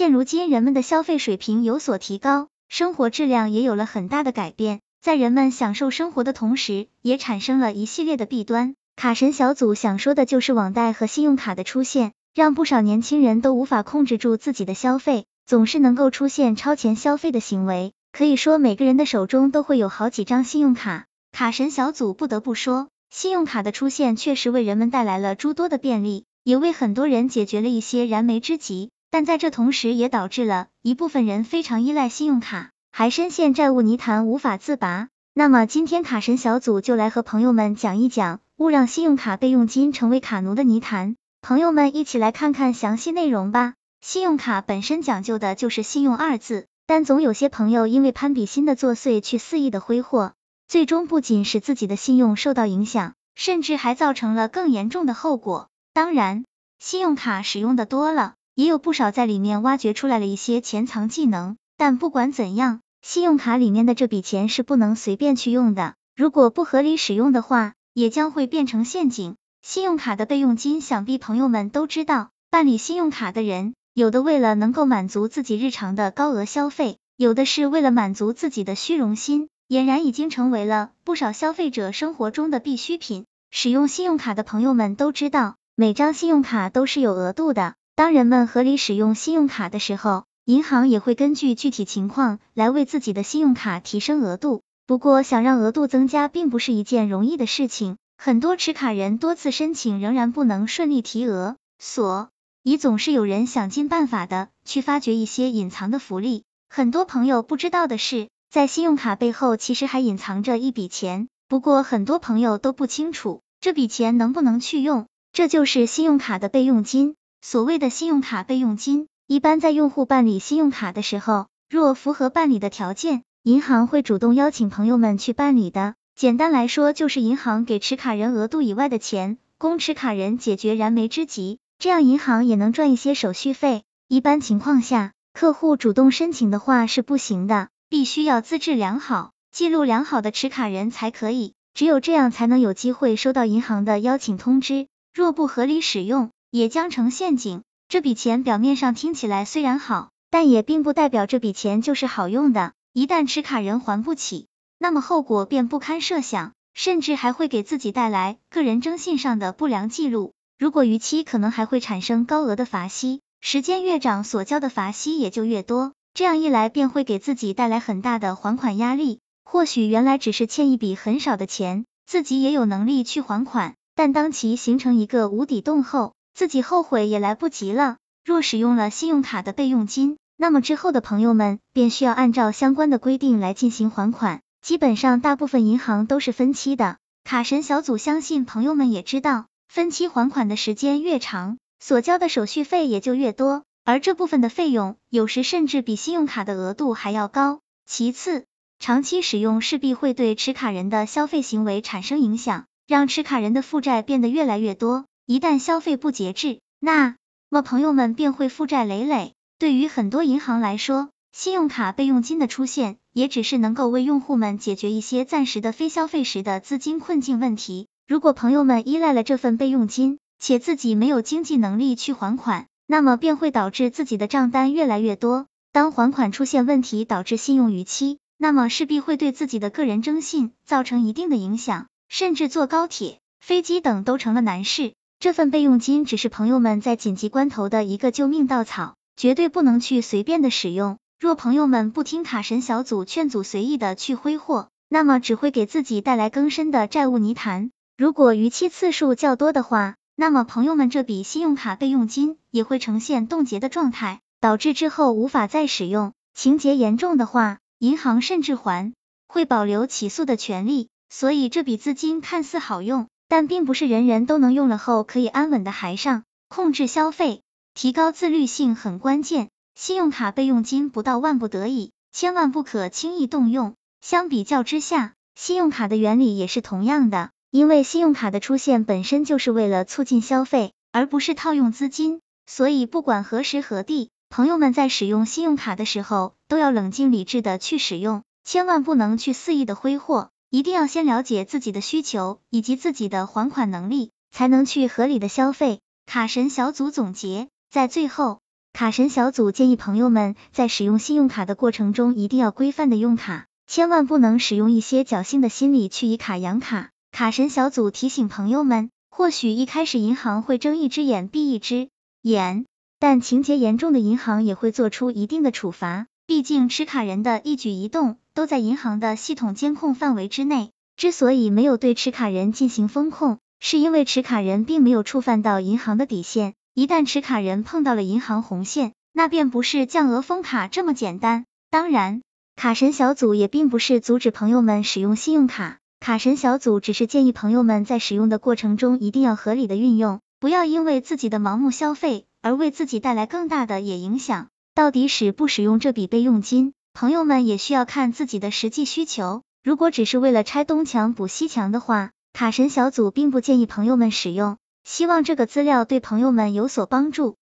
现如今人们的消费水平有所提高，生活质量也有了很大的改变，在人们享受生活的同时，也产生了一系列的弊端。卡神小组想说的就是网贷和信用卡的出现，让不少年轻人都无法控制住自己的消费，总是能够出现超前消费的行为。可以说每个人的手中都会有好几张信用卡。卡神小组不得不说，信用卡的出现确实为人们带来了诸多的便利，也为很多人解决了一些燃眉之急。但在这同时，也导致了一部分人非常依赖信用卡，还深陷债务泥潭无法自拔。那么今天卡神小组就来和朋友们讲一讲。勿让信用卡备用金成为卡奴的泥潭，朋友们一起来看看详细内容吧。信用卡本身讲究的就是信用二字，但总有些朋友因为攀比心的作祟去肆意的挥霍，最终不仅使自己的信用受到影响，甚至还造成了更严重的后果。当然，信用卡使用的多了，也有不少在里面挖掘出来了一些潜藏技能。但不管怎样，信用卡里面的这笔钱是不能随便去用的，如果不合理使用的话。也将会变成陷阱。信用卡的备用金，想必朋友们都知道。办理信用卡的人，有的为了能够满足自己日常的高额消费，有的是为了满足自己的虚荣心，俨然已经成为了不少消费者生活中的必需品。使用信用卡的朋友们都知道，每张信用卡都是有额度的。当人们合理使用信用卡的时候，银行也会根据具体情况来为自己的信用卡提升额度。不过，想让额度增加，并不是一件容易的事情。很多持卡人多次申请，仍然不能顺利提额，所以总是有人想尽办法的去发掘一些隐藏的福利。很多朋友不知道的是，在信用卡背后其实还隐藏着一笔钱，不过很多朋友都不清楚这笔钱能不能去用，这就是信用卡的备用金。所谓的信用卡备用金，一般在用户办理信用卡的时候，若符合办理的条件。银行会主动邀请朋友们去办理的。简单来说，就是银行给持卡人额度以外的钱，供持卡人解决燃眉之急，这样银行也能赚一些手续费。一般情况下，客户主动申请的话是不行的，必须要资质良好、记录良好的持卡人才可以，只有这样才能有机会收到银行的邀请通知。若不合理使用，也将成陷阱。这笔钱表面上听起来虽然好，但也并不代表这笔钱就是好用的。一旦持卡人还不起，那么后果便不堪设想，甚至还会给自己带来个人征信上的不良记录。如果逾期，可能还会产生高额的罚息，时间越长，所交的罚息也就越多。这样一来，便会给自己带来很大的还款压力。或许原来只是欠一笔很少的钱，自己也有能力去还款，但当其形成一个无底洞后，自己后悔也来不及了。若使用了信用卡的备用金，那么之后的朋友们便需要按照相关的规定来进行还款，基本上大部分银行都是分期的。卡神小组相信朋友们也知道，分期还款的时间越长，所交的手续费也就越多，而这部分的费用有时甚至比信用卡的额度还要高。其次，长期使用势必会对持卡人的消费行为产生影响，让持卡人的负债变得越来越多。一旦消费不节制，那么朋友们便会负债累累。对于很多银行来说，信用卡备用金的出现，也只是能够为用户们解决一些暂时的非消费时的资金困境问题。如果朋友们依赖了这份备用金，且自己没有经济能力去还款，那么便会导致自己的账单越来越多。当还款出现问题，导致信用逾期，那么势必会对自己的个人征信造成一定的影响，甚至坐高铁、飞机等都成了难事。这份备用金只是朋友们在紧急关头的一个救命稻草。绝对不能去随便的使用。若朋友们不听卡神小组劝阻，随意的去挥霍，那么只会给自己带来更深的债务泥潭。如果逾期次数较多的话，那么朋友们这笔信用卡备用金也会呈现冻结的状态，导致之后无法再使用。情节严重的话，银行甚至还会保留起诉的权利。所以这笔资金看似好用，但并不是人人都能用了后可以安稳的还上。控制消费。提高自律性很关键，信用卡备用金不到万不得已，千万不可轻易动用。相比较之下，信用卡的原理也是同样的，因为信用卡的出现本身就是为了促进消费，而不是套用资金，所以不管何时何地，朋友们在使用信用卡的时候，都要冷静理智的去使用，千万不能去肆意的挥霍，一定要先了解自己的需求以及自己的还款能力，才能去合理的消费。卡神小组总结。在最后，卡神小组建议朋友们在使用信用卡的过程中，一定要规范的用卡，千万不能使用一些侥幸的心理去以卡养卡。卡神小组提醒朋友们，或许一开始银行会睁一只眼闭一只眼，但情节严重的银行也会做出一定的处罚。毕竟持卡人的一举一动都在银行的系统监控范围之内。之所以没有对持卡人进行风控，是因为持卡人并没有触犯到银行的底线。一旦持卡人碰到了银行红线，那便不是降额封卡这么简单。当然，卡神小组也并不是阻止朋友们使用信用卡，卡神小组只是建议朋友们在使用的过程中一定要合理的运用，不要因为自己的盲目消费而为自己带来更大的也影响。到底使不使用这笔备用金，朋友们也需要看自己的实际需求。如果只是为了拆东墙补西墙的话，卡神小组并不建议朋友们使用。希望这个资料对朋友们有所帮助。